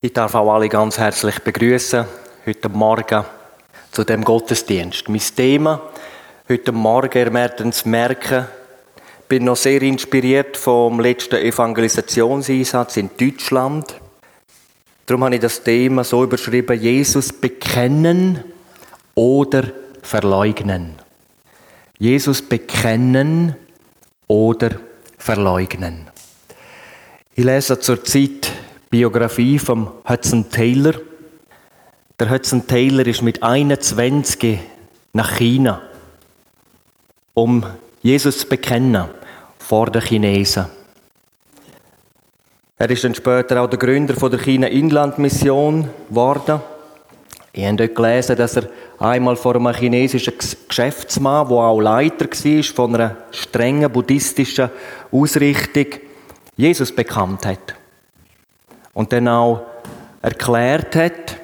Ich darf auch alle ganz herzlich begrüßen heute Morgen zu dem Gottesdienst. Mein Thema heute Morgen, ihr werdet es merken, bin noch sehr inspiriert vom letzten Evangelisationseinsatz in Deutschland. Darum habe ich das Thema so überschrieben: Jesus bekennen oder verleugnen. Jesus bekennen oder verleugnen. Ich lese zur Zeit Biografie von Hudson Taylor. Der Hudson Taylor ist mit 21 nach China, um Jesus zu bekennen vor den Chinesen. Er ist dann später auch der Gründer der China-Inland-Mission geworden. Ich habe dort gelesen, dass er einmal vor einem chinesischen Geschäftsmann, der auch Leiter war von einer strengen buddhistischen Ausrichtung, Jesus bekannt hat und dann auch erklärt hat,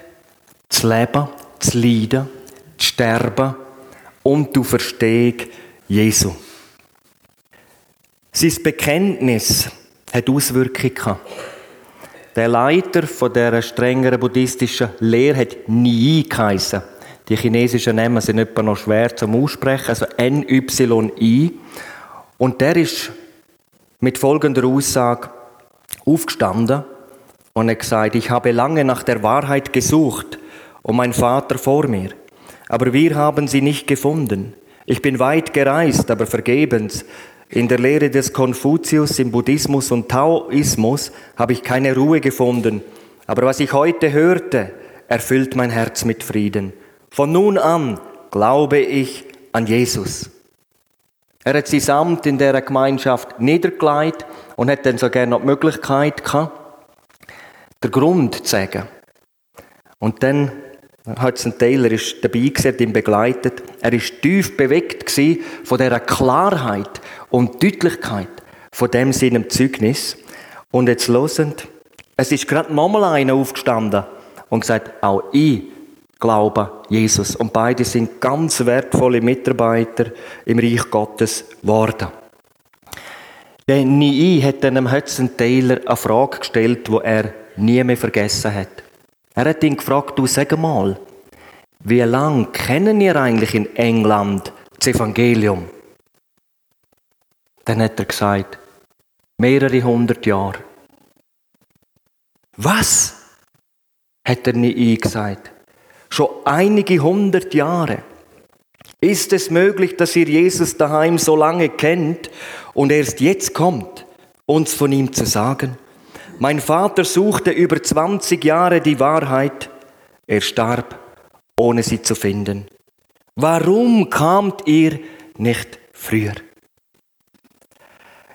zu leben, zu leiden, zu sterben und du Verstehung Jesu. Sein Bekenntnis hat Auswirkungen. Der Leiter von der strengeren buddhistischen Lehre hat Nie geheissen. Die chinesischen Namen sind etwa noch schwer zum Aussprechen, also N-Y-I. Und der ist mit folgender Aussage aufgestanden und er gesagt, ich habe lange nach der Wahrheit gesucht und mein Vater vor mir, aber wir haben sie nicht gefunden. Ich bin weit gereist, aber vergebens. In der Lehre des Konfuzius, im Buddhismus und Taoismus habe ich keine Ruhe gefunden. Aber was ich heute hörte, erfüllt mein Herz mit Frieden. Von nun an glaube ich an Jesus. Er hat sein Amt in der Gemeinschaft niedergelegt und hat dann sogar noch die Möglichkeit gehabt, den Grund zu sagen. Und dann Hudson Taylor ist dabei gewesen, ihn begleitet. Er ist tief bewegt von der Klarheit und Deutlichkeit von dem seinem Zeugnis. Und jetzt losend, es ist gerade nochmal einer aufgestanden und gesagt, auch ich glaube Jesus. Und beide sind ganz wertvolle Mitarbeiter im Reich Gottes geworden. Der NII hat dann Hudson Taylor eine Frage gestellt, wo er nie mehr vergessen hat. Er hat ihn gefragt, du sag mal, wie lange kennen ihr eigentlich in England das Evangelium? Dann hat er gesagt, mehrere hundert Jahre. Was? hat er nie gesagt. Schon einige hundert Jahre. Ist es möglich, dass ihr Jesus daheim so lange kennt und erst jetzt kommt, uns von ihm zu sagen? Mein Vater suchte über 20 Jahre die Wahrheit. Er starb, ohne sie zu finden. Warum kamt ihr nicht früher?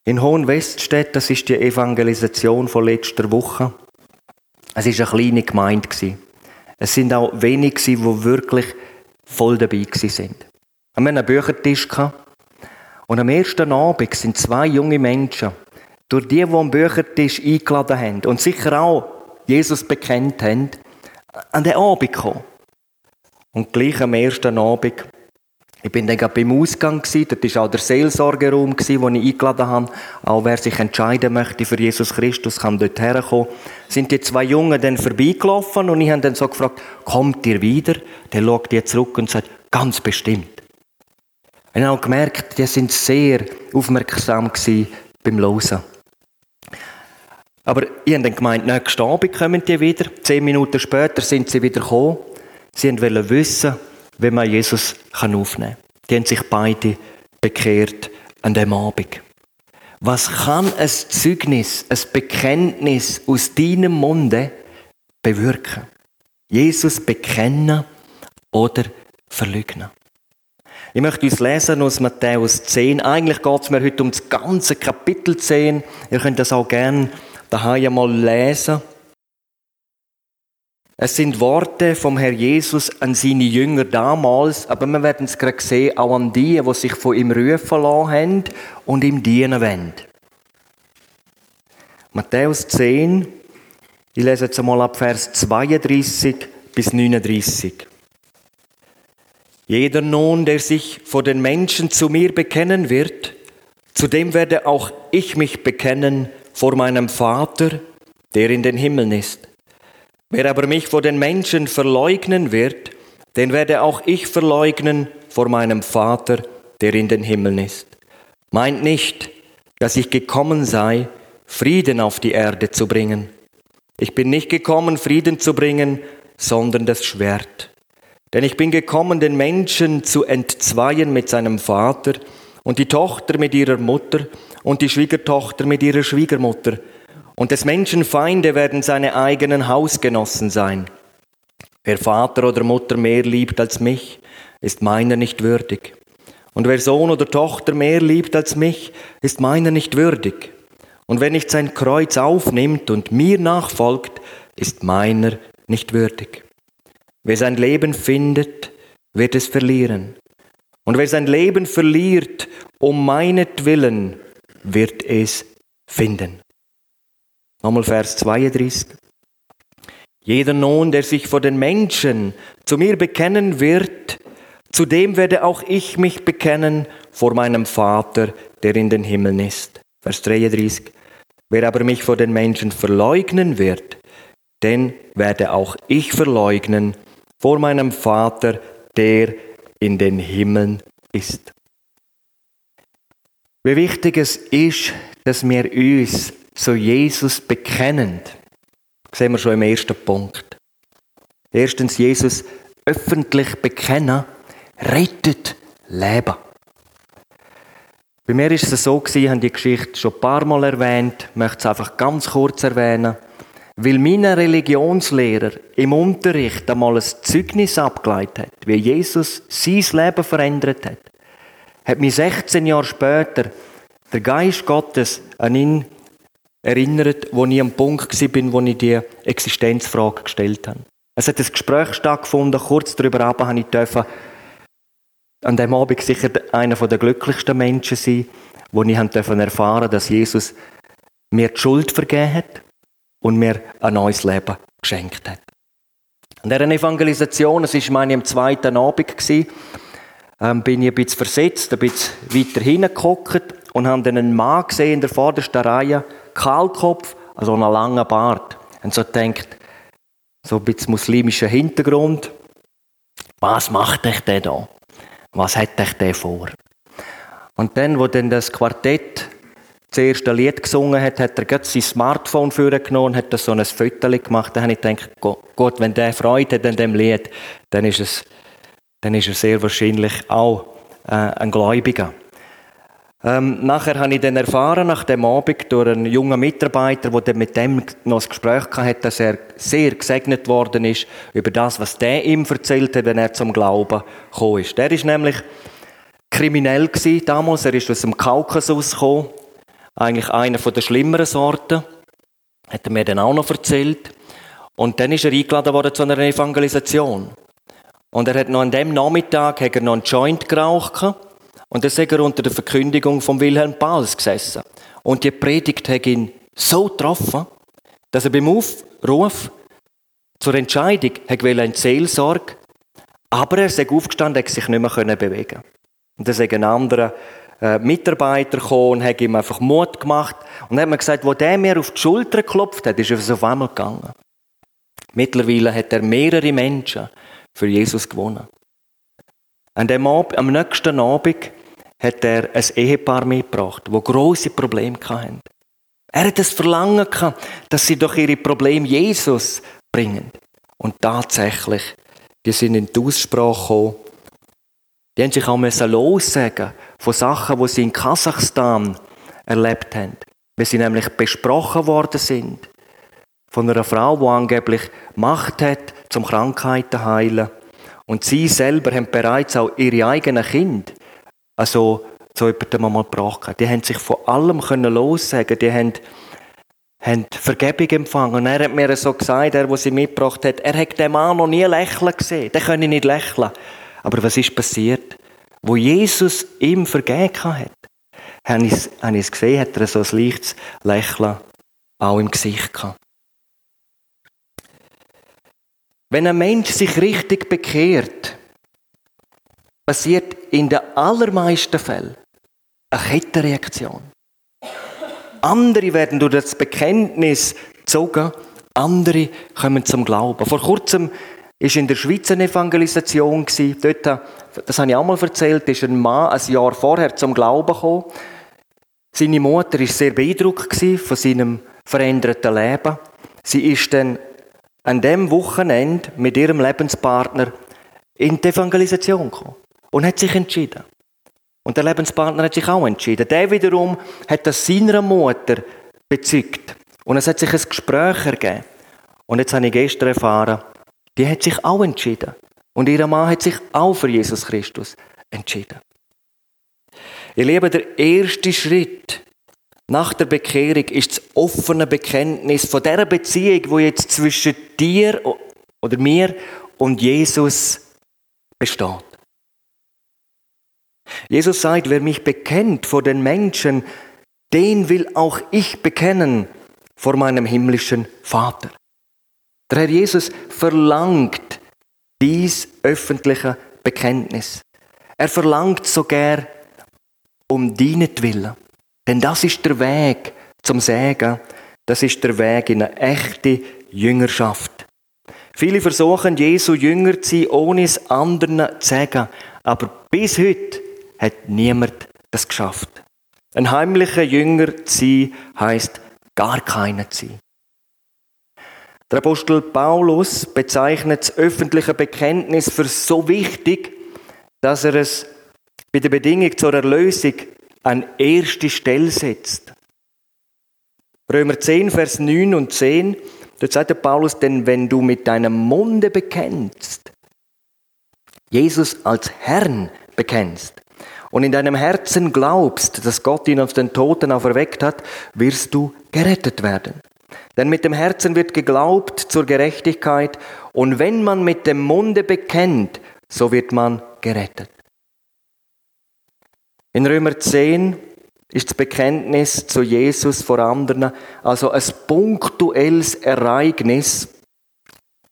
In Hohenweststedt, das ist die Evangelisation von letzter Woche. Es ist eine kleine Gemeinde Es sind auch wenige, die wirklich voll dabei sind. Wir hatten einen Büchertisch und am ersten Abend sind zwei junge Menschen durch die, die am Büchertisch eingeladen haben und sicher auch Jesus bekennt haben, an den Abend gekommen. Und gleich am ersten Abend, ich bin dann gerade beim Ausgang gewesen, dort war auch der Seelsorgeraum gewesen, wo ich eingeladen habe. Auch wer sich entscheiden möchte für Jesus Christus, kann dort herkommen. Sind die zwei Jungen dann vorbeigelaufen und ich habe dann so gefragt, kommt ihr wieder? Der schaut die zurück und sagt, ganz bestimmt. Ich habe auch gemerkt, die sind sehr aufmerksam gewesen beim Losen. Aber ich habe dann gemeint, nächsten Abend kommen die wieder. Zehn Minuten später sind sie wieder gekommen. Sie wollten wissen, wie man Jesus aufnehmen kann. Die haben sich beide bekehrt an dem Abend. Was kann ein Zeugnis, ein Bekenntnis aus deinem Munde bewirken? Jesus bekennen oder verleugnen? Ich möchte uns lesen aus Matthäus 10. Eigentlich geht es mir heute um das ganze Kapitel 10. Ihr könnt das auch gerne daheim mal lesen. Es sind Worte vom Herr Jesus an seine Jünger damals, aber wir werden es gerade sehen, auch an die, die sich von ihm rufen lassen haben und ihm dienen wollen. Matthäus 10, ich lese jetzt einmal ab Vers 32 bis 39. Jeder nun, der sich vor den Menschen zu mir bekennen wird, zu dem werde auch ich mich bekennen vor meinem Vater, der in den Himmeln ist. Wer aber mich vor den Menschen verleugnen wird, den werde auch ich verleugnen vor meinem Vater, der in den Himmeln ist. Meint nicht, dass ich gekommen sei, Frieden auf die Erde zu bringen. Ich bin nicht gekommen, Frieden zu bringen, sondern das Schwert. Denn ich bin gekommen, den Menschen zu entzweien mit seinem Vater und die Tochter mit ihrer Mutter und die Schwiegertochter mit ihrer Schwiegermutter. Und des Menschen Feinde werden seine eigenen Hausgenossen sein. Wer Vater oder Mutter mehr liebt als mich, ist meiner nicht würdig. Und wer Sohn oder Tochter mehr liebt als mich, ist meiner nicht würdig. Und wer nicht sein Kreuz aufnimmt und mir nachfolgt, ist meiner nicht würdig. Wer sein Leben findet, wird es verlieren. Und wer sein Leben verliert, um meinetwillen, wird es finden. Nochmal Vers 32. Jeder nun, der sich vor den Menschen zu mir bekennen wird, zu dem werde auch ich mich bekennen vor meinem Vater, der in den Himmeln ist. Vers 33. Wer aber mich vor den Menschen verleugnen wird, den werde auch ich verleugnen vor meinem Vater, der in den Himmeln ist. Wie wichtig es ist, dass wir uns zu Jesus bekennen, sehen wir schon im ersten Punkt. Erstens, Jesus öffentlich bekennen, rettet Leben. Bei mir ist es so ich habe die Geschichte schon ein paar Mal erwähnt, möchte es einfach ganz kurz erwähnen, weil mein Religionslehrer im Unterricht einmal ein Zeugnis abgeleitet hat, wie Jesus sein Leben verändert hat, hat mich 16 Jahre später der Geist Gottes an ihn erinnert, wo ich am Punkt war, wo ich die Existenzfrage gestellt habe. Es hat ein Gespräch stattgefunden, kurz darüber aber habe ich dürfen an dem Abend sicher einer der glücklichsten Menschen sein, wo ich erfahren durfte, dass Jesus mir die Schuld vergeben hat und mir ein neues Leben geschenkt hat. An dieser Evangelisation, es war meine im zweiten Abend, ähm, bin ich ein bisschen versetzt, ein bisschen weiter hingeguckt und habe dann einen Mann gesehen in der vordersten Reihe, Kahlkopf, also einen langen Bart. Und so denkt, so ein bisschen muslimischer Hintergrund, was macht euch der da? Was hat euch der vor? Und dann, wo dann das Quartett das erste Lied gesungen hat, hat er gerade sein Smartphone vorgenommen und hat so ein Foto gemacht. Da habe ich gedacht, Gott, wenn der Freude hat an dem Lied, dann ist, es, dann ist er sehr wahrscheinlich auch äh, ein Gläubiger. Ähm, nachher habe ich dann erfahren, nach dem Abend, durch einen jungen Mitarbeiter, der mit dem noch ein Gespräch hatte, dass er sehr gesegnet worden ist über das, was der ihm erzählt hat, wenn er zum Glauben gekommen ist. Der ist nämlich kriminell gewesen damals. Er ist aus dem Kaukasus gekommen. Eigentlich einer der schlimmeren Sorten. Hat er mir dann auch noch erzählt. Und dann ist er eingeladen worden zu einer Evangelisation. Und er hat noch an dem Nachmittag hat er noch einen Joint geraucht und dann ist er unter der Verkündigung von Wilhelm Pauls gesessen. Und die Predigt hat ihn so getroffen, dass er beim Aufruf zur Entscheidung hat in Seelsorge, aber er ist aufgestanden, hat sich nicht mehr bewegen Und dann ist ein anderer äh, Mitarbeiter gekommen und hat ihm einfach Mut gemacht. Und dann hat mir gesagt, wo der mir auf die Schulter geklopft hat, ist er auf einmal gegangen. Mittlerweile hat er mehrere Menschen für Jesus gewonnen. Ab am nächsten Abend hat er ein Ehepaar mitgebracht, wo große Probleme hatten. Er hat das Verlangen gehabt, dass sie doch ihre Probleme Jesus bringen. Und tatsächlich, die sind in die Aussprache gekommen. Die haben sich auch lossagen von Sachen, die sie in Kasachstan erlebt haben. Weil sie nämlich besprochen worden sind. Von einer Frau, die angeblich Macht hat, zum Krankheiten heilen. Und sie selber haben bereits auch ihre eigenen Kinder also so jemandem mal gebracht Die haben sich von allem können lossagen Die haben, haben Vergebung empfangen. Und er hat mir so gesagt, er, der sie mitgebracht hat, er hat den Mann noch nie lächeln gesehen. Der könne nicht lächeln. Aber was ist passiert? Wo Jesus ihm vergeben hat, habe ich es gesehen, hat er so ein leichtes Lächeln auch im Gesicht gehabt. Wenn ein Mensch sich richtig bekehrt, passiert in den allermeisten Fällen eine Kettenreaktion. Andere werden durch das Bekenntnis gezogen, Andere kommen zum Glauben. Vor kurzem ist in der Schweiz eine Evangelisation Dort, das habe ich auch mal erzählt, ist ein Mann ein Jahr vorher zum Glauben gekommen. Seine Mutter war sehr beeindruckt von seinem veränderten Leben. Sie ist dann an dem Wochenende mit ihrem Lebenspartner in die Evangelisation gekommen und hat sich entschieden. Und der Lebenspartner hat sich auch entschieden. Der wiederum hat das seiner Mutter bezeugt. Und es hat sich ein Gespräch ergeben. Und jetzt habe ich gestern erfahren, die hat sich auch entschieden. Und ihr Mann hat sich auch für Jesus Christus entschieden. Ihr Lieben, der erste Schritt nach der Bekehrung ist das offene Bekenntnis von der Beziehung, wo jetzt zwischen dir oder mir und Jesus besteht. Jesus sagt, wer mich bekennt vor den Menschen, den will auch ich bekennen vor meinem himmlischen Vater. Der Herr Jesus verlangt dies öffentliche Bekenntnis. Er verlangt sogar um deinetwillen. Denn das ist der Weg zum Sägen. Das ist der Weg in eine echte Jüngerschaft. Viele versuchen, Jesu Jünger zu sein, ohne es anderen zu sagen. Aber bis heute hat niemand das geschafft. Ein heimlicher Jünger zu sein, heisst gar keiner zu sein. Der Apostel Paulus bezeichnet das öffentliche Bekenntnis für so wichtig, dass er es bei der Bedingung zur Erlösung an erste Stelle setzt. Römer 10, Vers 9 und 10, dort sagt der Paulus, denn wenn du mit deinem Munde bekennst, Jesus als Herrn bekennst und in deinem Herzen glaubst, dass Gott ihn aus den Toten auferweckt hat, wirst du gerettet werden. Denn mit dem Herzen wird geglaubt zur Gerechtigkeit und wenn man mit dem Munde bekennt, so wird man gerettet. In Römer 10 ist das Bekenntnis zu Jesus vor anderen also ein punktuelles Ereignis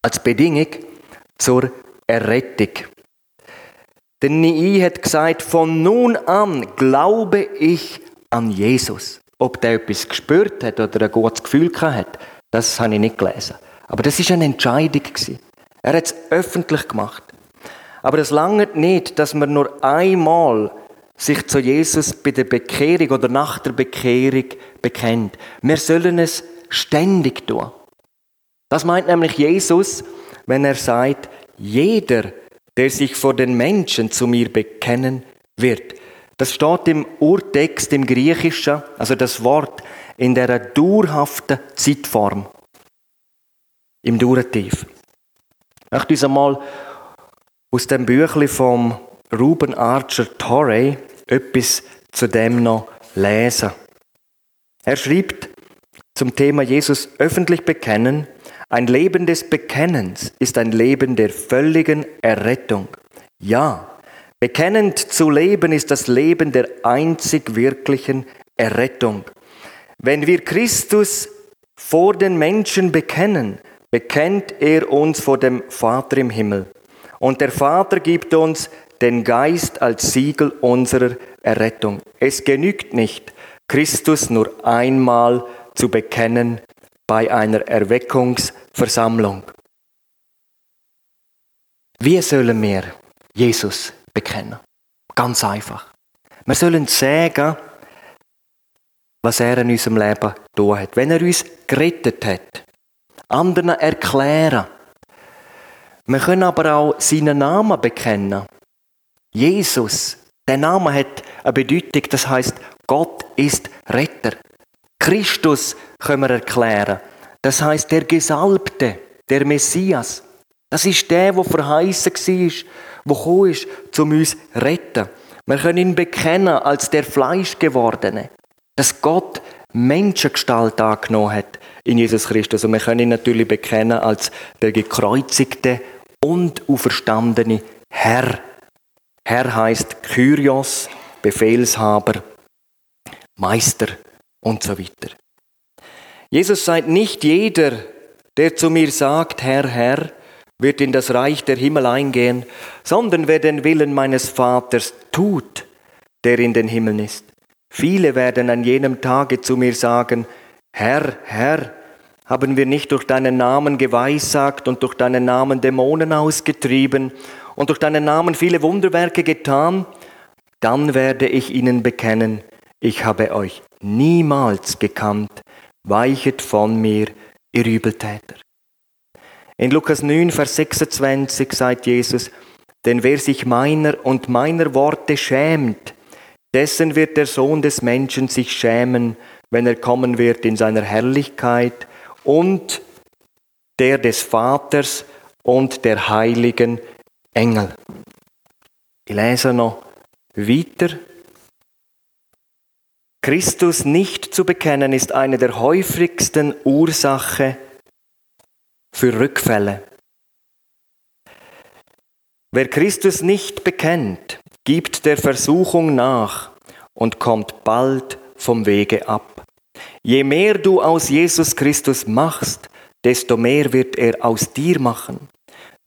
als Bedingung zur Errettung. Denn Nii hat gesagt, von nun an glaube ich an Jesus. Ob der etwas gespürt hat oder ein gutes Gefühl hat, das habe ich nicht gelesen. Aber das ist eine Entscheidung. Er hat es öffentlich gemacht. Aber es langt nicht, dass man nur einmal sich zu Jesus bei der Bekehrung oder nach der Bekehrung bekennt. Wir sollen es ständig tun. Das meint nämlich Jesus, wenn er sagt, jeder, der sich vor den Menschen zu mir bekennen wird. Das steht im Urtext im Griechischen, also das Wort in der dauerhaften Zeitform. Im Durativ. Ich möchte uns einmal aus dem Büchlein vom Ruben Archer Torrey etwas zu dem noch lesen. Er schreibt zum Thema Jesus öffentlich bekennen, ein Leben des Bekennens ist ein Leben der völligen Errettung. Ja, bekennend zu leben ist das Leben der einzig wirklichen Errettung. Wenn wir Christus vor den Menschen bekennen, bekennt er uns vor dem Vater im Himmel. Und der Vater gibt uns den Geist als Siegel unserer Errettung. Es genügt nicht, Christus nur einmal zu bekennen bei einer Erweckungsversammlung. Wie sollen wir Jesus bekennen? Ganz einfach. Wir sollen sagen, was er in unserem Leben getan hat. Wenn er uns gerettet hat, anderen erklären. Wir können aber auch seinen Namen bekennen. Jesus, der Name hat eine Bedeutung, das heißt, Gott ist Retter. Christus können wir erklären. Das heißt, der Gesalbte, der Messias. Das ist der, der verheißen war, der gekommen ist, um uns zu retten. Wir können ihn bekennen als der Fleischgewordene, dass Gott Menschengestalt angenommen hat in Jesus Christus. Und wir können ihn natürlich bekennen als der gekreuzigte und auferstandene Herr. Herr heißt Kyrios, Befehlshaber, Meister und so weiter. Jesus sagt, nicht jeder, der zu mir sagt, Herr, Herr, wird in das Reich der Himmel eingehen, sondern wer den Willen meines Vaters tut, der in den Himmeln ist. Viele werden an jenem Tage zu mir sagen, Herr, Herr, Haben wir nicht durch deinen Namen geweissagt und durch deinen Namen Dämonen ausgetrieben und durch deinen Namen viele Wunderwerke getan? Dann werde ich ihnen bekennen, ich habe euch niemals gekannt, weichet von mir, ihr Übeltäter. In Lukas 9, Vers 26 sagt Jesus, denn wer sich meiner und meiner Worte schämt, dessen wird der Sohn des Menschen sich schämen, wenn er kommen wird in seiner Herrlichkeit und der des Vaters und der heiligen Engel. Ich lese noch weiter. Christus nicht zu bekennen ist eine der häufigsten Ursachen für Rückfälle. Wer Christus nicht bekennt, gibt der Versuchung nach und kommt bald vom Wege ab. Je mehr du aus Jesus Christus machst, desto mehr wird er aus dir machen.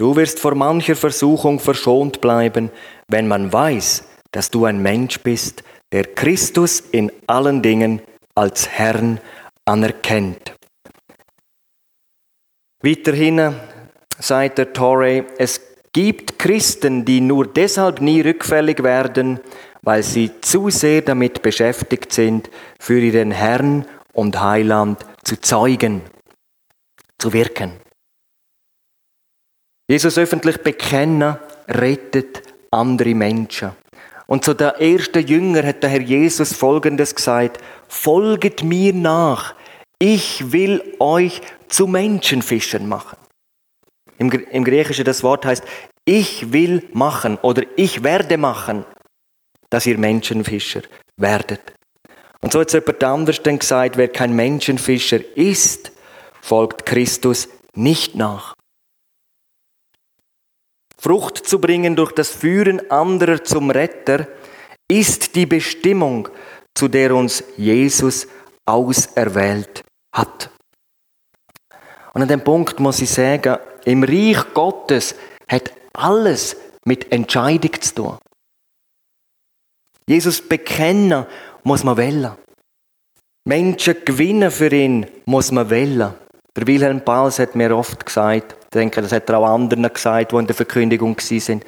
Du wirst vor mancher Versuchung verschont bleiben, wenn man weiß, dass du ein Mensch bist, der Christus in allen Dingen als Herrn anerkennt. Weiterhin sagt der Torrey, es gibt Christen, die nur deshalb nie rückfällig werden, weil sie zu sehr damit beschäftigt sind, für ihren Herrn und Heiland zu zeugen, zu wirken. Jesus öffentlich bekennen rettet andere Menschen. Und zu der ersten Jünger hat der Herr Jesus Folgendes gesagt, folget mir nach, ich will euch zu Menschenfischern machen. Im, Im Griechischen das Wort heißt, ich will machen oder ich werde machen, dass ihr Menschenfischer werdet. Und so hat jemand anders dann gesagt, wer kein Menschenfischer ist, folgt Christus nicht nach. Frucht zu bringen durch das Führen anderer zum Retter ist die Bestimmung, zu der uns Jesus auserwählt hat. Und an dem Punkt muss ich sagen, im Reich Gottes hat alles mit Entscheidung zu tun. Jesus bekennen muss man wählen. Menschen gewinnen für ihn muss man wählen. Der Wilhelm Pauls hat mir oft gesagt, ich denke, das hat er auch anderen gesagt, die in der Verkündigung sind.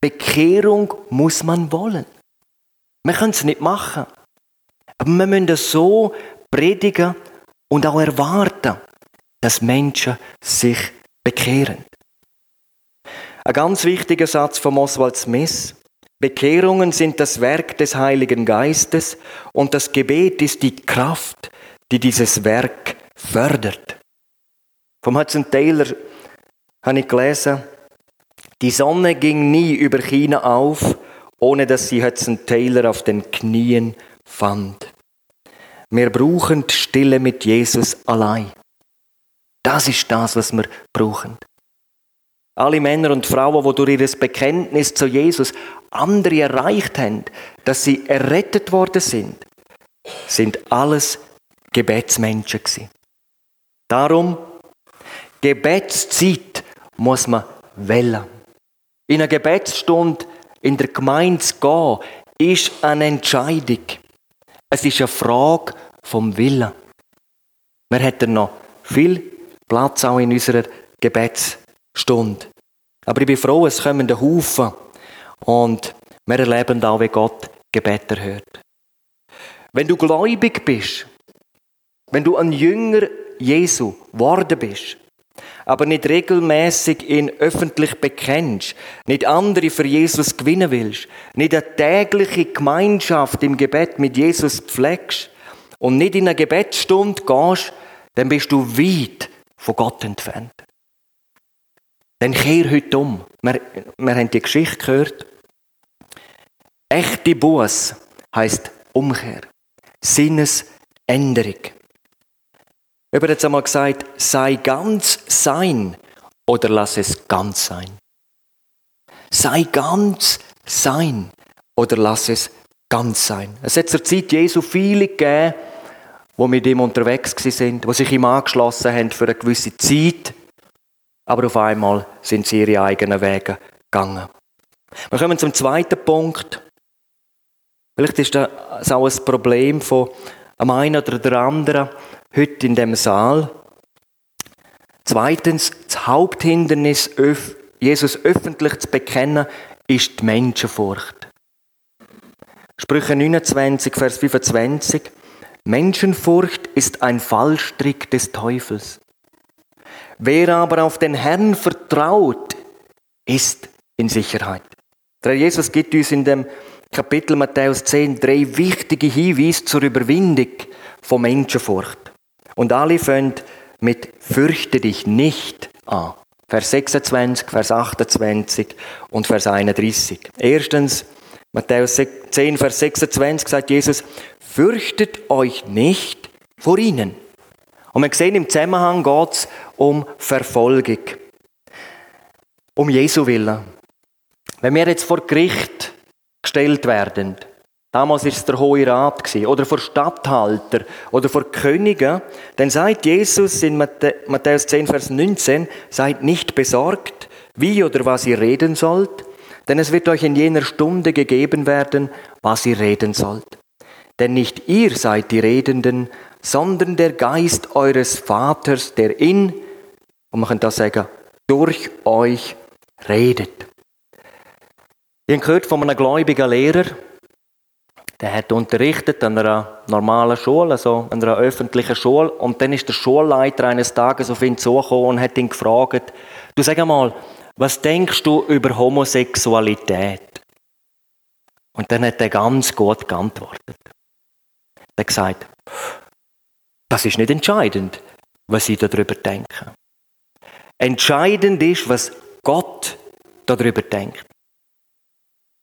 Bekehrung muss man wollen. Wir können es nicht machen. Aber wir müssen es so predigen und auch erwarten, dass Menschen sich bekehren. Ein ganz wichtiger Satz von Oswald Smith. Bekehrungen sind das Werk des Heiligen Geistes und das Gebet ist die Kraft, die dieses Werk fördert. Vom Hudson Taylor habe ich gelesen, die Sonne ging nie über China auf, ohne dass sie Hudson Taylor auf den Knien fand. Wir brauchen die Stille mit Jesus allein. Das ist das, was wir brauchen. Alle Männer und Frauen, die durch ihr Bekenntnis zu Jesus andere erreicht haben, dass sie errettet worden sind, sind alles Gebetsmenschen gewesen. Darum, Gebetszeit muss man wählen. In einer Gebetsstunde in der Gemeinde zu gehen, ist eine Entscheidung. Es ist eine Frage vom Willen. Wir hätten noch viel Platz auch in unserer Gebetsstunde. Stunde. Aber ich bin froh, es kommen ein Haufen und wir erleben auch, wie Gott Gebet erhört. Wenn du gläubig bist, wenn du ein Jünger Jesu geworden bist, aber nicht regelmäßig ihn öffentlich bekennst, nicht andere für Jesus gewinnen willst, nicht eine tägliche Gemeinschaft im Gebet mit Jesus pflegst und nicht in eine Gebetsstunde gehst, dann bist du weit von Gott entfernt. Dann kehr heute um. Wir, wir haben die Geschichte gehört. Echte Buß heißt Umkehr. Sinnesänderung. Über jetzt einmal gesagt, sei ganz sein oder lass es ganz sein. Sei ganz sein oder lass es ganz sein. Es hat zur Zeit Jesu viele gegeben, die mit ihm unterwegs sind, die sich ihm angeschlossen haben für eine gewisse Zeit aber auf einmal sind sie ihre eigenen Wege gegangen. Wir kommen zum zweiten Punkt. Vielleicht ist das auch ein Problem von einem einen oder der anderen heute in dem Saal. Zweitens, das Haupthindernis, Jesus öffentlich zu bekennen, ist die Menschenfurcht. Sprüche 29, Vers 25. Menschenfurcht ist ein Fallstrick des Teufels. Wer aber auf den Herrn vertraut, ist in Sicherheit. Der Jesus gibt uns in dem Kapitel Matthäus 10 drei wichtige Hinweise zur Überwindung von Menschenfurcht. Und alle fangen mit Fürchte dich nicht an. Vers 26, Vers 28 und Vers 31. Erstens, Matthäus 10, Vers 26 sagt Jesus, fürchtet euch nicht vor ihnen. Und wir sehen, im Zusammenhang geht es um Verfolgung. Um Jesu Willen. Wenn wir jetzt vor Gericht gestellt werden, damals ist es der Hohe Rat oder vor Statthalter oder vor Königen, dann sagt Jesus in Matthäus 10, Vers 19, seid nicht besorgt, wie oder was ihr reden sollt, denn es wird euch in jener Stunde gegeben werden, was ihr reden sollt. Denn nicht ihr seid die Redenden, sondern der Geist eures Vaters, der in, und man kann das sagen, durch euch redet. Habe gehört von einem gläubigen Lehrer, der hat unterrichtet an einer normalen Schule, also an einer öffentlichen Schule, und dann ist der Schulleiter eines Tages auf ihn zugekommen und hat ihn gefragt, du sag mal, was denkst du über Homosexualität? Und dann hat er ganz gut geantwortet. Er hat gesagt, das ist nicht entscheidend, was ich darüber denke. Entscheidend ist, was Gott darüber denkt.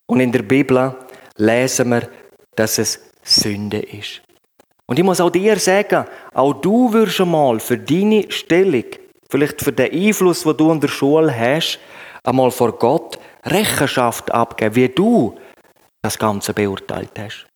Und in der Bibel lesen wir, dass es Sünde ist. Und ich muss auch dir sagen, auch du wirst einmal für deine Stellung, vielleicht für den Einfluss, den du in der Schule hast, einmal vor Gott Rechenschaft abgeben, wie du das Ganze beurteilt hast.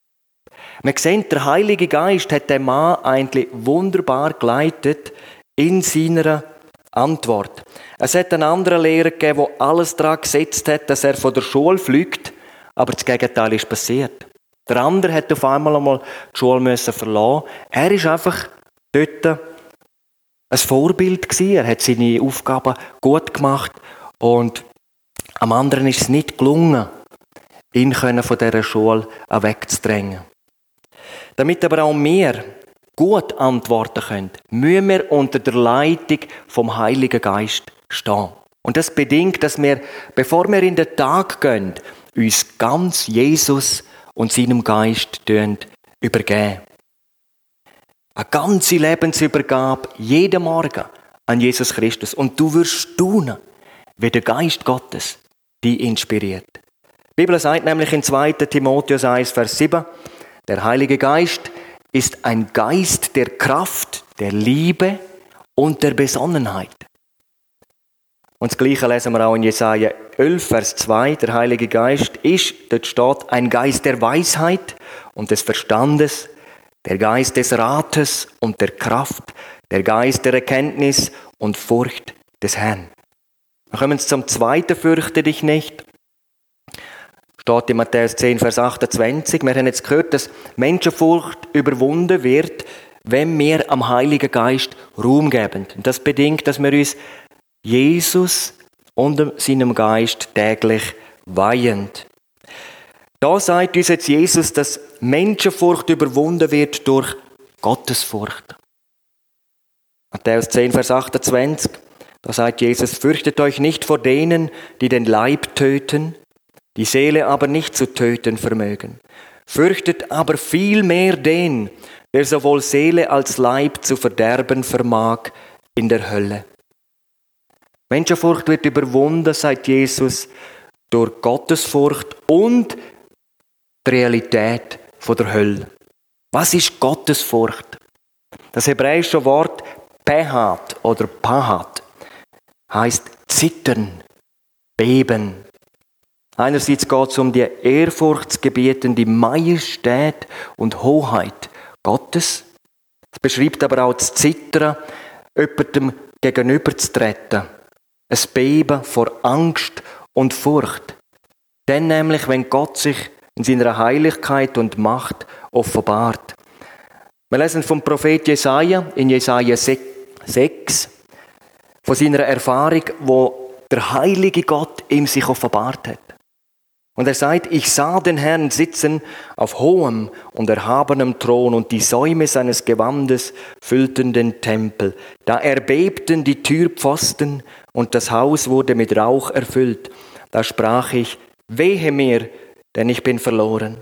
Wir sehen, der Heilige Geist hat den Mann eigentlich wunderbar geleitet in seiner Antwort. Es hat einen anderen Lehrer gegeben, der alles daran gesetzt hat, dass er von der Schule fliegt, aber das Gegenteil ist passiert. Der andere hat auf einmal einmal die Schule müssen verlassen. Er ist einfach dort ein Vorbild gewesen. Er hat seine Aufgaben gut gemacht und am anderen ist es nicht gelungen, ihn von dieser Schule wegzudrängen. Damit aber auch wir gut antworten können, müssen wir unter der Leitung vom Heiligen Geist stehen. Und das bedingt, dass wir, bevor wir in den Tag gehen, uns ganz Jesus und seinem Geist übergeben. Eine ganze Lebensübergabe, jeden Morgen an Jesus Christus. Und du wirst staunen, wie der Geist Gottes dich inspiriert. Die Bibel sagt nämlich in 2. Timotheus 1, Vers 7, der Heilige Geist ist ein Geist der Kraft, der Liebe und der Besonnenheit. Und das Gleiche lesen wir auch in Jesaja 11, Vers 2. Der Heilige Geist ist, dort steht, ein Geist der Weisheit und des Verstandes, der Geist des Rates und der Kraft, der Geist der Erkenntnis und Furcht des Herrn. Wir kommen zum zweiten, fürchte dich nicht steht in Matthäus 10, Vers 28. Wir haben jetzt gehört, dass Menschenfurcht überwunden wird, wenn wir am Heiligen Geist Ruhm geben. Und das bedingt, dass wir uns Jesus und seinem Geist täglich weihen. Da sagt uns jetzt Jesus, dass Menschenfurcht überwunden wird durch Gottesfurcht. Matthäus 10, Vers 28. Da sagt Jesus, fürchtet euch nicht vor denen, die den Leib töten, die Seele aber nicht zu töten vermögen. Fürchtet aber vielmehr den, der sowohl Seele als Leib zu verderben vermag in der Hölle. Menschenfurcht wird überwunden, sagt Jesus, durch Gottesfurcht und die Realität der Hölle. Was ist Gottesfurcht? Das hebräische Wort Pehat oder Pahat heißt zittern, beben, Einerseits geht es um die ehrfurchtsgebietende Majestät und Hoheit Gottes. Es beschreibt aber auch das Zittern, jemandem gegenüberzutreten. Ein Beben vor Angst und Furcht. Denn nämlich, wenn Gott sich in seiner Heiligkeit und Macht offenbart. Wir lesen vom Prophet Jesaja in Jesaja 6, von seiner Erfahrung, wo der heilige Gott ihm sich offenbart hat. Und er sagt, ich sah den Herrn sitzen auf hohem und erhabenem Thron und die Säume seines Gewandes füllten den Tempel. Da erbebten die Türpfosten und das Haus wurde mit Rauch erfüllt. Da sprach ich, wehe mir, denn ich bin verloren.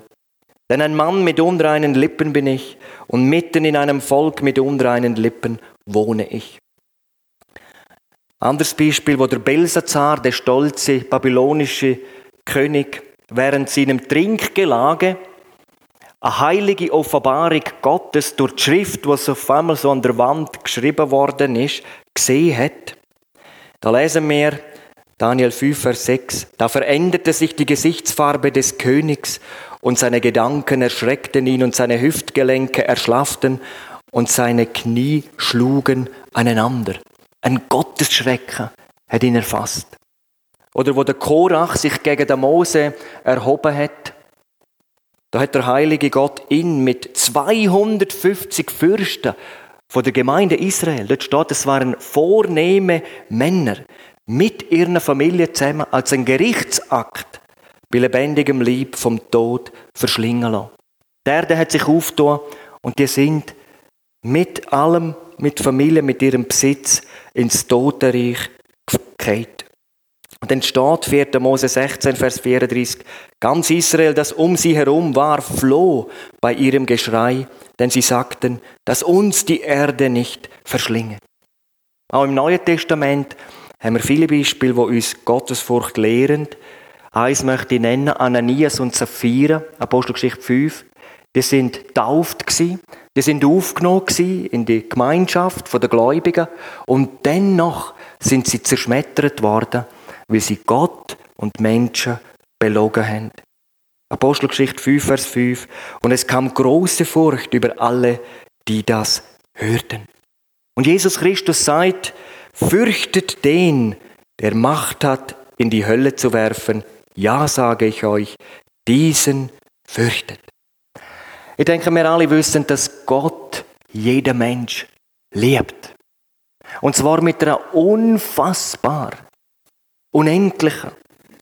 Denn ein Mann mit unreinen Lippen bin ich und mitten in einem Volk mit unreinen Lippen wohne ich. Anderes Beispiel, wo der Belsazar, der stolze babylonische König, während seinem Trinkgelage eine heilige Offenbarung Gottes durch die Schrift, was auf einmal so an der Wand geschrieben worden ist, gesehen hat. Da lesen wir Daniel 5, Vers 6. Da veränderte sich die Gesichtsfarbe des Königs und seine Gedanken erschreckten ihn und seine Hüftgelenke erschlafften und seine Knie schlugen aneinander. Ein Gottesschrecken hat ihn erfasst. Oder wo der Korach sich gegen den Mose erhoben hat, da hat der heilige Gott ihn mit 250 Fürsten von der Gemeinde Israel, dort steht, es waren vornehme Männer, mit ihren Familie zusammen als ein Gerichtsakt bei lebendigem Lieb vom Tod verschlingen lassen. Der Erde hat sich aufgetan und die sind mit allem, mit Familie, mit ihrem Besitz ins Totenreich gefallen. Und dann steht 4. Mose 16, Vers 34, ganz Israel, das um sie herum war, floh bei ihrem Geschrei, denn sie sagten, dass uns die Erde nicht verschlinge. Auch im Neuen Testament haben wir viele Beispiele, wo uns Gottesfurcht lehren. Eins möchte ich nennen, Ananias und Sapphira, Apostelgeschichte 5. Die sind tauft gsi, die sind aufgenommen in die Gemeinschaft der Gläubigen und dennoch sind sie zerschmettert worden weil sie Gott und Menschen belogen haben. Apostelgeschichte 5, Vers 5. Und es kam große Furcht über alle, die das hörten. Und Jesus Christus sagt, fürchtet den, der Macht hat, in die Hölle zu werfen. Ja, sage ich euch, diesen fürchtet. Ich denke, wir alle wissen, dass Gott jeder Mensch liebt. Und zwar mit einer unfassbar unendlichen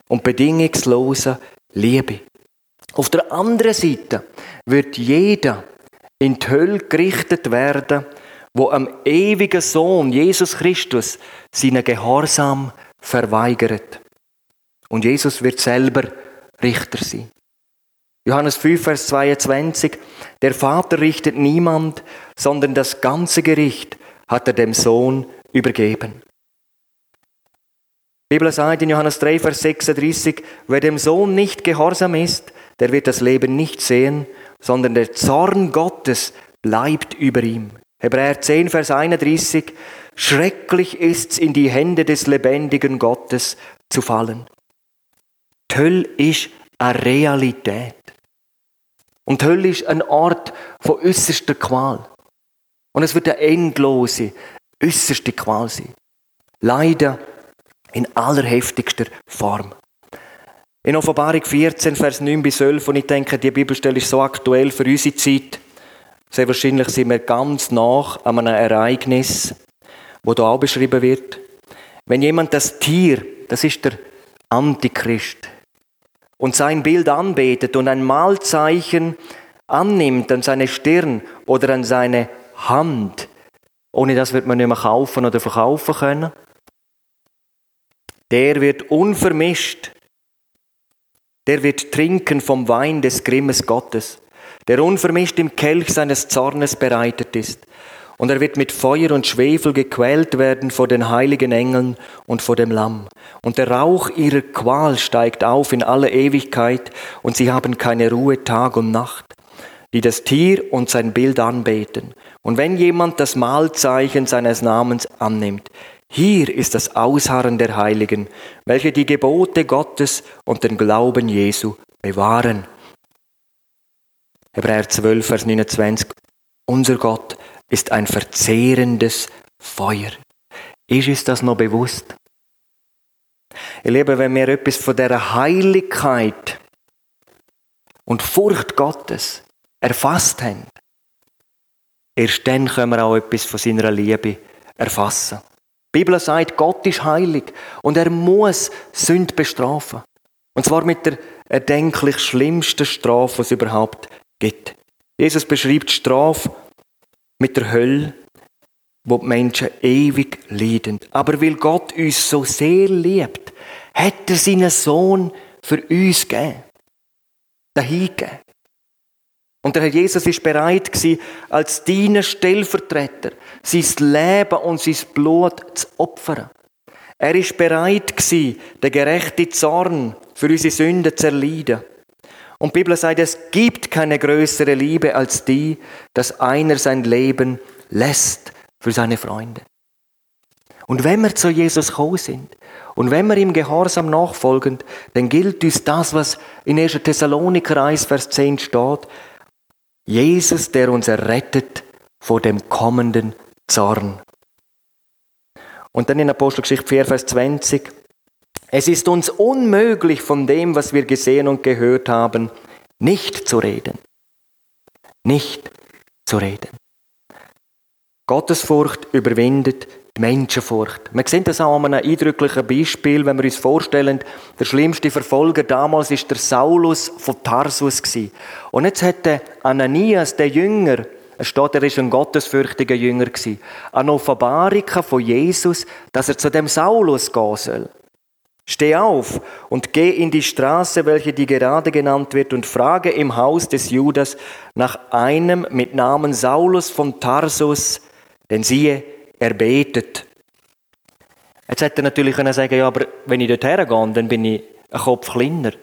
und bedingungslosen Liebe. Auf der anderen Seite wird jeder in die Hölle gerichtet werden, wo am ewigen Sohn Jesus Christus seinen Gehorsam verweigert. Und Jesus wird selber Richter sein. Johannes 5, Vers 22. Der Vater richtet niemand, sondern das ganze Gericht hat er dem Sohn übergeben. Die Bibel sagt in Johannes 3, Vers 36, wer dem Sohn nicht gehorsam ist, der wird das Leben nicht sehen, sondern der Zorn Gottes bleibt über ihm. Hebräer 10, Vers 31, schrecklich ist's, in die Hände des lebendigen Gottes zu fallen. Die Hölle ist eine Realität. Und die Hölle ist ein Ort von äußerster Qual. Und es wird eine endlose, äußerste Qual sein. Leider in allerheftigster Form. In Offenbarung 14, Vers 9 bis 11, und ich denke, die Bibelstelle ist so aktuell für unsere Zeit. Sehr wahrscheinlich sind wir ganz nach an einem Ereignis, wo da auch beschrieben wird. Wenn jemand das Tier, das ist der Antichrist, und sein Bild anbetet und ein Malzeichen annimmt an seine Stirn oder an seine Hand, ohne das wird man nicht mehr kaufen oder verkaufen können, der wird unvermischt, der wird trinken vom Wein des Grimmes Gottes, der unvermischt im Kelch seines Zornes bereitet ist. Und er wird mit Feuer und Schwefel gequält werden vor den heiligen Engeln und vor dem Lamm. Und der Rauch ihrer Qual steigt auf in alle Ewigkeit, und sie haben keine Ruhe Tag und Nacht, die das Tier und sein Bild anbeten. Und wenn jemand das Mahlzeichen seines Namens annimmt, hier ist das Ausharren der Heiligen, welche die Gebote Gottes und den Glauben Jesu bewahren. Hebräer 12, Vers 29. Unser Gott ist ein verzehrendes Feuer. Ist uns das noch bewusst? Ihr Lieben, wenn wir etwas von der Heiligkeit und Furcht Gottes erfasst haben, erst dann können wir auch etwas von seiner Liebe erfassen. Die Bibel sagt, Gott ist heilig und er muss Sünd bestrafen. Und zwar mit der erdenklich schlimmsten Strafe, die es überhaupt gibt. Jesus beschreibt die Strafe mit der Hölle, wo die Menschen ewig leiden. Aber weil Gott uns so sehr liebt, hat er seinen Sohn für uns gegeben. Dahingegeben. Und der Herr Jesus ist bereit gewesen, als deiner Stellvertreter sein Leben und sein Blut zu opfern. Er ist bereit gewesen, den gerechten Zorn für unsere Sünden zu erleiden. Und die Bibel sagt, es gibt keine größere Liebe als die, dass einer sein Leben lässt für seine Freunde. Und wenn wir zu Jesus gekommen sind und wenn wir ihm gehorsam nachfolgen, dann gilt uns das, was in 1. Thessaloniker 1, Vers 10 steht. Jesus, der uns errettet vor dem kommenden Zorn. Und dann in Apostelgeschichte 4, Vers 20. Es ist uns unmöglich, von dem, was wir gesehen und gehört haben, nicht zu reden. Nicht zu reden. Gottesfurcht überwindet Menschenfurcht. Wir sehen das auch an einem eindrücklichen Beispiel, wenn wir uns vorstellen, der schlimmste Verfolger damals ist der Saulus von Tarsus Und jetzt hätte Ananias, der Jünger, es steht, er ist ein gottesfürchtiger Jünger gewesen, eine Offenbarung von Jesus, dass er zu dem Saulus gehen soll. Steh auf und geh in die Straße, welche die gerade genannt wird, und frage im Haus des Judas nach einem mit Namen Saulus von Tarsus, denn siehe, er betet. Jetzt hätte er natürlich können sagen, ja, aber wenn ich dort hergehe, dann bin ich ein Kopf kleiner.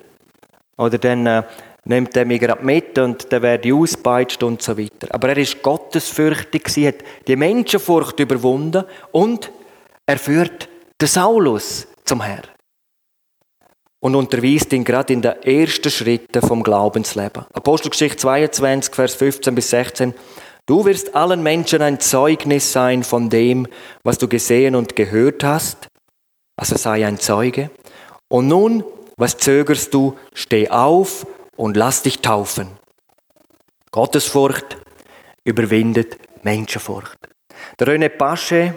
Oder dann äh, nimmt er mich gerade mit und dann werde ich auspeitscht und so weiter. Aber er ist gottesfürchtig, sie hat die Menschenfurcht überwunden und er führt den Saulus zum Herr. Und unterweist ihn gerade in den ersten Schritten vom Glaubensleben. Apostelgeschichte 22, Vers 15 bis 16. Du wirst allen Menschen ein Zeugnis sein von dem, was du gesehen und gehört hast. Also sei ein Zeuge. Und nun, was zögerst du? Steh auf und lass dich taufen. Gottesfurcht überwindet Menschenfurcht. Der René Pasche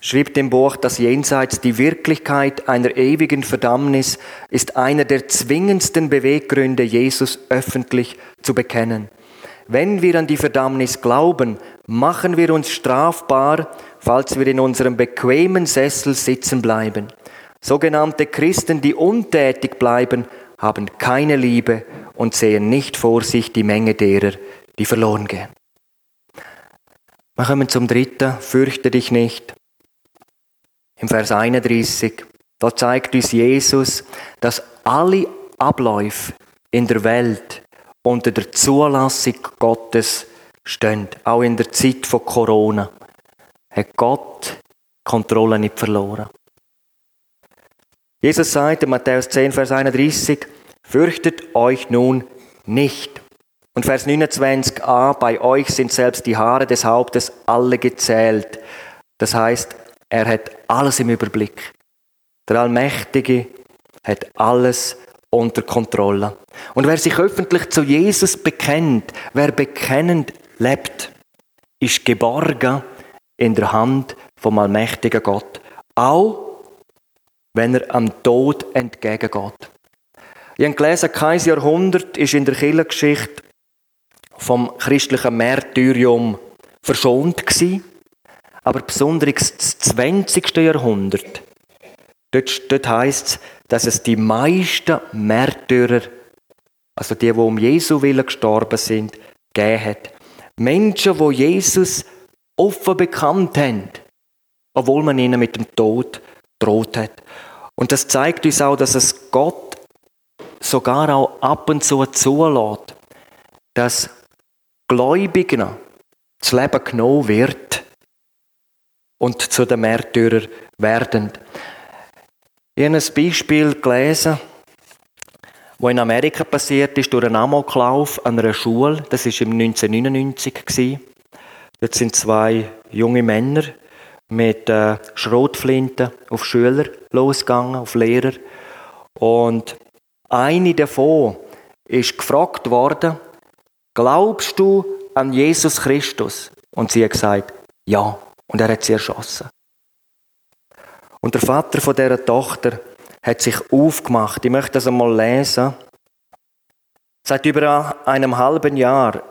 schrieb im Buch Das Jenseits, die Wirklichkeit einer ewigen Verdammnis ist einer der zwingendsten Beweggründe, Jesus öffentlich zu bekennen. Wenn wir an die Verdammnis glauben, machen wir uns strafbar, falls wir in unserem bequemen Sessel sitzen bleiben. Sogenannte Christen, die untätig bleiben, haben keine Liebe und sehen nicht vor sich die Menge derer, die verloren gehen. Wir kommen zum dritten, fürchte dich nicht. Im Vers 31, da zeigt uns Jesus, dass alle Abläufe in der Welt unter der Zulassung Gottes stehen. Auch in der Zeit von Corona hat Gott Kontrolle nicht verloren. Jesus sagt in Matthäus 10, Vers 31, fürchtet euch nun nicht. Und Vers 29a, bei euch sind selbst die Haare des Hauptes alle gezählt. Das heißt, er hat alles im Überblick. Der Allmächtige hat alles unter Kontrolle. Und wer sich öffentlich zu Jesus bekennt, wer bekennend lebt, ist geborgen in der Hand vom allmächtigen Gott. Auch wenn er am Tod entgegengeht. Ich habe gelesen, kein Jahrhundert ist in der Kirchengeschichte vom christlichen Märtyrium verschont gewesen, aber besonders das 20. Jahrhundert, dort, dort heisst es, dass es die meisten Märtyrer, also die, die um Jesu Willen gestorben sind, gegeben hat. Menschen, die Jesus offen bekannt haben, obwohl man ihnen mit dem Tod droht hat. Und das zeigt uns auch, dass es Gott sogar auch ab und zu zulässt, dass Gläubigen das Leben genommen wird und zu den Märtyrern werden. Ich habe ein Beispiel gelesen, wo in Amerika passiert ist, durch einen Amoklauf an einer Schule. Das war im 1999. Dort sind zwei junge Männer mit äh, Schrotflinten auf Schüler losgegangen, auf Lehrer. Und eine davon ist gefragt worden, glaubst du an Jesus Christus? Und sie hat gesagt, ja. Und er hat sie erschossen. Und der Vater von dieser Tochter hat sich aufgemacht. Ich möchte das einmal lesen. Seit über einem halben Jahr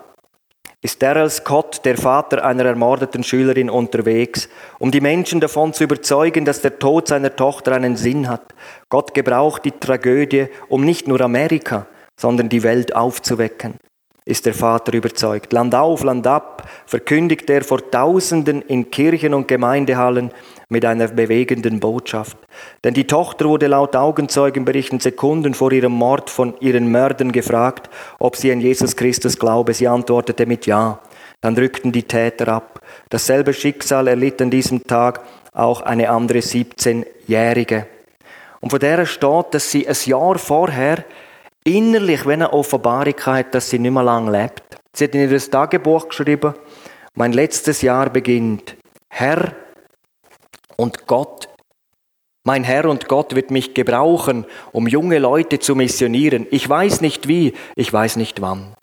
ist Daryl Scott, der Vater einer ermordeten Schülerin, unterwegs, um die Menschen davon zu überzeugen, dass der Tod seiner Tochter einen Sinn hat. Gott gebraucht die Tragödie, um nicht nur Amerika, sondern die Welt aufzuwecken, ist der Vater überzeugt. Land auf, Land ab verkündigt er vor Tausenden in Kirchen und Gemeindehallen, mit einer bewegenden Botschaft. Denn die Tochter wurde laut Augenzeugenberichten Sekunden vor ihrem Mord von ihren Mördern gefragt, ob sie an Jesus Christus glaube. Sie antwortete mit Ja. Dann rückten die Täter ab. Dasselbe Schicksal erlitt an diesem Tag auch eine andere 17-Jährige. Und von der steht, dass sie ein Jahr vorher innerlich, wenn eine Offenbarung hat, dass sie nicht mehr lange lebt. Sie hat in ihr Tagebuch geschrieben, mein letztes Jahr beginnt. Herr, und Gott, mein Herr und Gott wird mich gebrauchen, um junge Leute zu missionieren. Ich weiß nicht wie, ich weiß nicht wann.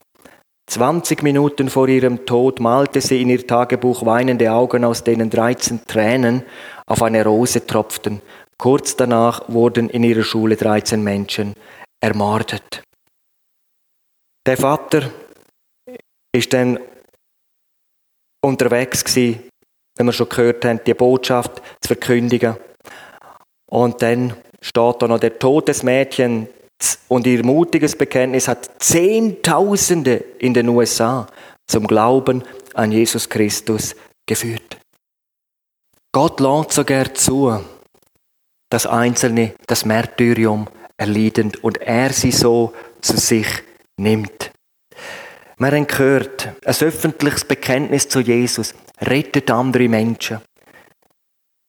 20 Minuten vor ihrem Tod malte sie in ihr Tagebuch weinende Augen, aus denen 13 Tränen auf eine Rose tropften. Kurz danach wurden in ihrer Schule 13 Menschen ermordet. Der Vater ist dann unterwegs gewesen wenn wir schon gehört haben, die Botschaft zu verkündigen. Und dann steht da noch der Tod des Mädchens und ihr mutiges Bekenntnis hat Zehntausende in den USA zum Glauben an Jesus Christus geführt. Gott lädt sogar zu, dass Einzelne das Märtyrium erleiden und er sie so zu sich nimmt. Wir haben gehört, ein öffentliches Bekenntnis zu Jesus rettet andere Menschen.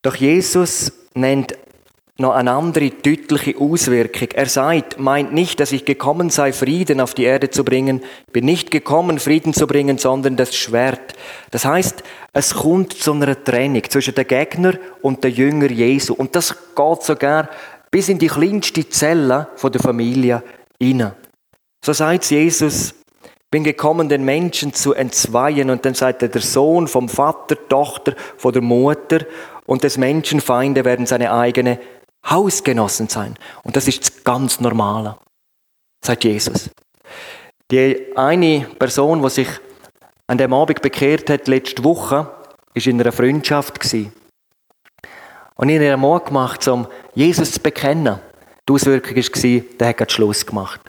Doch Jesus nennt noch eine andere deutliche Auswirkung. Er sagt, meint nicht, dass ich gekommen sei, Frieden auf die Erde zu bringen. Ich bin nicht gekommen, Frieden zu bringen, sondern das Schwert. Das heißt, es kommt zu einer Trennung zwischen dem Gegner und dem Jünger Jesu. Und das geht sogar bis in die kleinste Zelle der Familie hinein. So sagt Jesus, bin gekommen, den Menschen zu entzweien. Und dann sagt er, der Sohn vom Vater, Tochter, von der Mutter und des Menschenfeinde werden seine eigene Hausgenossen sein. Und das ist das ganz Normale, sagt Jesus. Die eine Person, die sich an dem Abend bekehrt hat, letzte Woche, ist in einer Freundschaft gewesen. Und in ihrem Mut gemacht, um Jesus zu bekennen. Die Auswirkung war, der hat Schluss gemacht.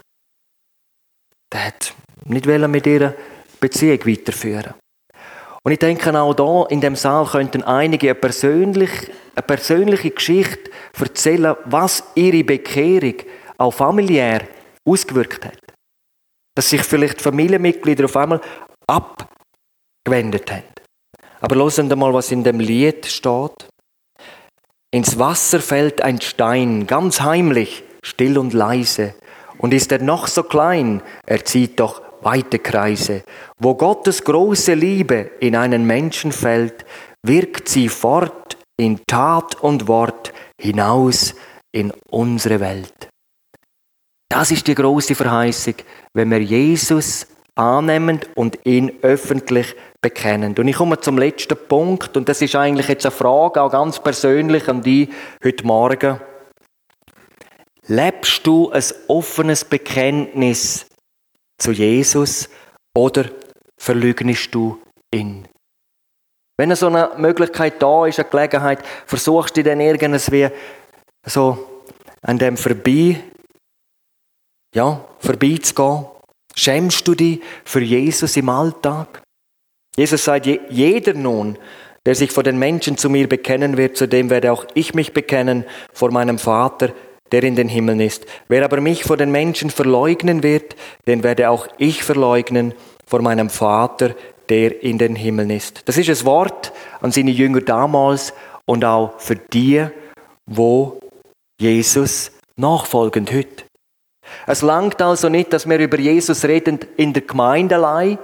Der hat nicht mit ihrer Beziehung weiterführen. Und ich denke auch da in dem Saal könnten einige eine persönliche, eine persönliche Geschichte erzählen, was ihre Bekehrung auch familiär ausgewirkt hat. Dass sich vielleicht Familienmitglieder auf einmal abgewendet haben. Aber hören Sie mal, was in dem Lied steht. Ins Wasser fällt ein Stein, ganz heimlich, still und leise. Und ist er noch so klein, er zieht doch weite Kreise. Wo Gottes große Liebe in einen Menschen fällt, wirkt sie fort in Tat und Wort hinaus in unsere Welt. Das ist die große Verheißung, wenn wir Jesus annehmen und ihn öffentlich bekennen. Und ich komme zum letzten Punkt, und das ist eigentlich jetzt eine Frage, auch ganz persönlich an die heute Morgen. Lebst du ein offenes Bekenntnis zu Jesus oder verlügnest du ihn? Wenn so eine Möglichkeit da ist, eine Gelegenheit, versuchst du dann irgendwie so an dem vorbei, ja, vorbeizugehen? Schämst du dich für Jesus im Alltag? Jesus sagt, jeder nun, der sich vor den Menschen zu mir bekennen wird, zu dem werde auch ich mich bekennen vor meinem Vater, der in den Himmeln ist. Wer aber mich vor den Menschen verleugnen wird, den werde auch ich verleugnen vor meinem Vater, der in den Himmeln ist. Das ist das Wort an seine Jünger damals und auch für die, wo Jesus nachfolgend heute. Es langt also nicht, dass wir über Jesus reden in der Gemeindelei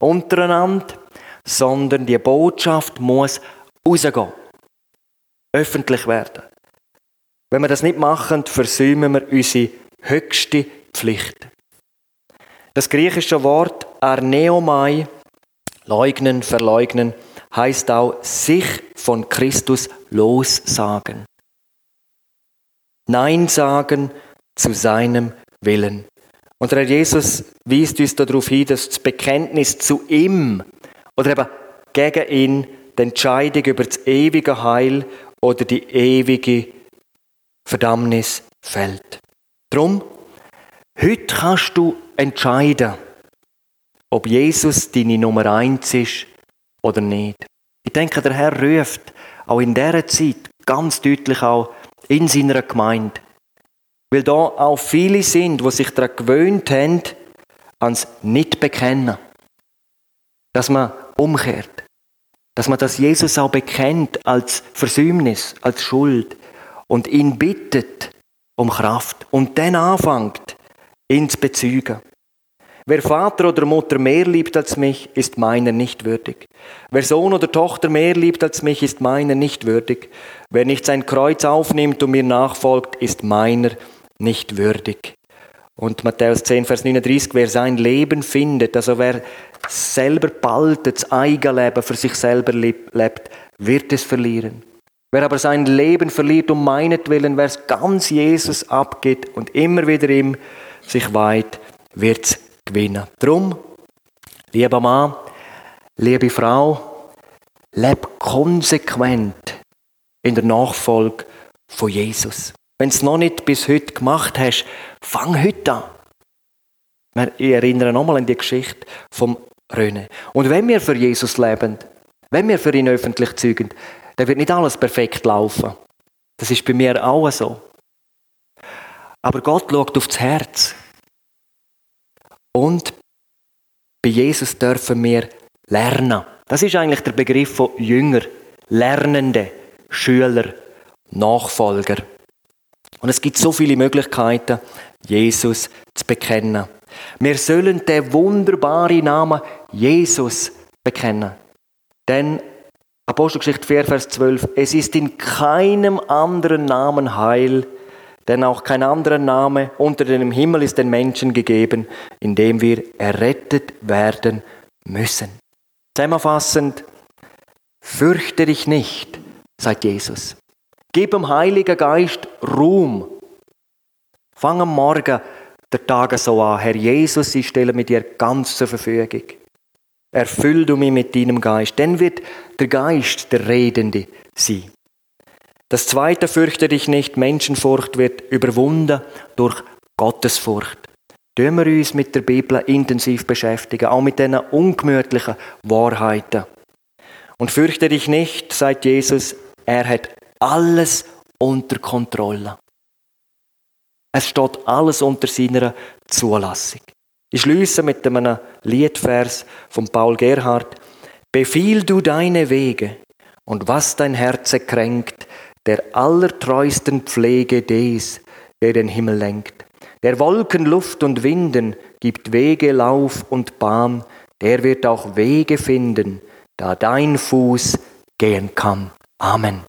untereinander, sondern die Botschaft muss rausgehen, öffentlich werden. Wenn wir das nicht machen, versäumen wir unsere höchste Pflicht. Das griechische Wort arneomai, leugnen, verleugnen, heißt auch sich von Christus lossagen. Nein sagen zu seinem Willen. Und der Herr Jesus weist uns darauf hin, dass das Bekenntnis zu ihm oder eben gegen ihn die Entscheidung über das ewige Heil oder die ewige Verdammnis fällt. Drum, heute kannst du entscheiden, ob Jesus deine Nummer eins ist oder nicht. Ich denke, der Herr ruft auch in dieser Zeit ganz deutlich auch in seiner Gemeinde. Weil da auch viele sind, die sich daran gewöhnt haben, ans Nicht-Bekennen. Dass man umkehrt. Dass man das Jesus auch bekennt als Versäumnis, als Schuld und ihn bittet um Kraft und dann anfängt, ihn zu bezeugen. Wer Vater oder Mutter mehr liebt als mich, ist meiner nicht würdig. Wer Sohn oder Tochter mehr liebt als mich, ist meiner nicht würdig. Wer nicht sein Kreuz aufnimmt und mir nachfolgt, ist meiner nicht würdig. Und Matthäus 10, Vers 39, wer sein Leben findet, also wer selber bald das Eigenleben für sich selber lebt, wird es verlieren. Wer aber sein Leben verliert um meinetwillen, wer es ganz Jesus abgeht und immer wieder ihm sich weiht, wird es gewinnen. Drum, lieber Mann, liebe Frau, leb konsequent in der Nachfolge von Jesus. Wenn du es noch nicht bis heute gemacht hast, fang heute an. Ich erinnere nochmal an die Geschichte vom Röne. Und wenn wir für Jesus leben, wenn wir für ihn öffentlich zeugen, dann wird nicht alles perfekt laufen. Das ist bei mir auch so. Aber Gott schaut auf das Herz. Und bei Jesus dürfen wir lernen. Das ist eigentlich der Begriff von Jünger, Lernende, Schüler, Nachfolger. Und es gibt so viele Möglichkeiten, Jesus zu bekennen. Wir sollen den wunderbaren Namen Jesus bekennen. Denn Apostelgeschichte 4, Vers 12, es ist in keinem anderen Namen Heil, denn auch kein anderer Name unter dem Himmel ist den Menschen gegeben, in dem wir errettet werden müssen. Zusammenfassend, fürchte dich nicht, sagt Jesus. Gib dem Heiligen Geist Ruhm. Fang am Morgen der Tage so an. Herr Jesus, ich stelle mir dir ganz zur Verfügung. Erfüll du mich mit deinem Geist. Dann wird der Geist der Redende sein. Das zweite, fürchte dich nicht, Menschenfurcht wird überwunden durch Gottesfurcht. Tun wir uns mit der Bibel intensiv beschäftigen, auch mit diesen ungemütlichen Wahrheiten. Und fürchte dich nicht, sagt Jesus, er hat alles unter Kontrolle. Es steht alles unter seiner Zulassung. Ich schließe mit einem Liedvers von Paul Gerhard. Befiehl du deine Wege und was dein Herze kränkt, der allertreusten Pflege des, der den Himmel lenkt. Der Wolken, Luft und Winden gibt Wege, Lauf und Bahn, der wird auch Wege finden, da dein Fuß gehen kann. Amen.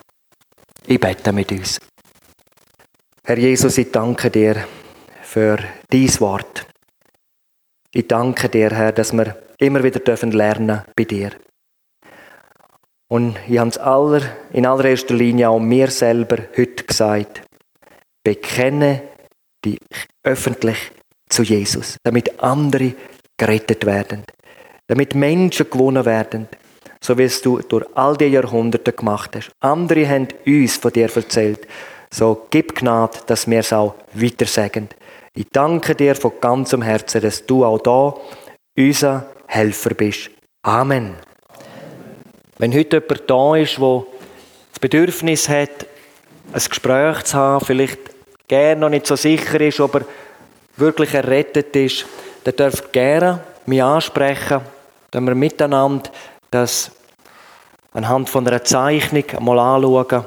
Ich bete mit uns. Herr Jesus, ich danke dir für dies Wort. Ich danke dir, Herr, dass wir immer wieder dürfen lernen bei dir. Und ich habe es aller, in allererster Linie auch mir selber heute gesagt. Bekenne dich öffentlich zu Jesus, damit andere gerettet werden, damit Menschen gewonnen werden, so wie es du durch all die Jahrhunderte gemacht hast. Andere haben uns von dir erzählt. So gib Gnade, dass wir es auch weiter sagen. Ich danke dir von ganzem Herzen, dass du auch da unser Helfer bist. Amen. Wenn heute jemand da ist, der das Bedürfnis hat, ein Gespräch zu haben, vielleicht gerne noch nicht so sicher ist, ob er wirklich errettet ist, dann darf gerne mich ansprechen, dass wir miteinander das anhand von einer Zeichnung mal anschauen.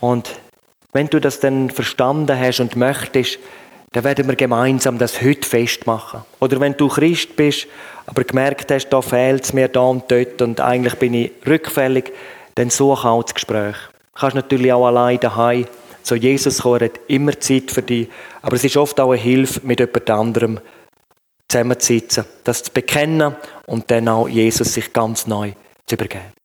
Und wenn du das dann verstanden hast und möchtest, dann werden wir gemeinsam das heute festmachen. Oder wenn du Christ bist aber gemerkt hast, da fehlt es mir da und dort und eigentlich bin ich rückfällig, dann such auch das Gespräch. Du kannst natürlich auch allein daheim zu Jesus kommen, hat immer Zeit für dich, aber es ist oft auch eine Hilfe, mit jemand anderem zusammenzusitzen, das zu bekennen und dann auch Jesus sich ganz neu zu übergeben.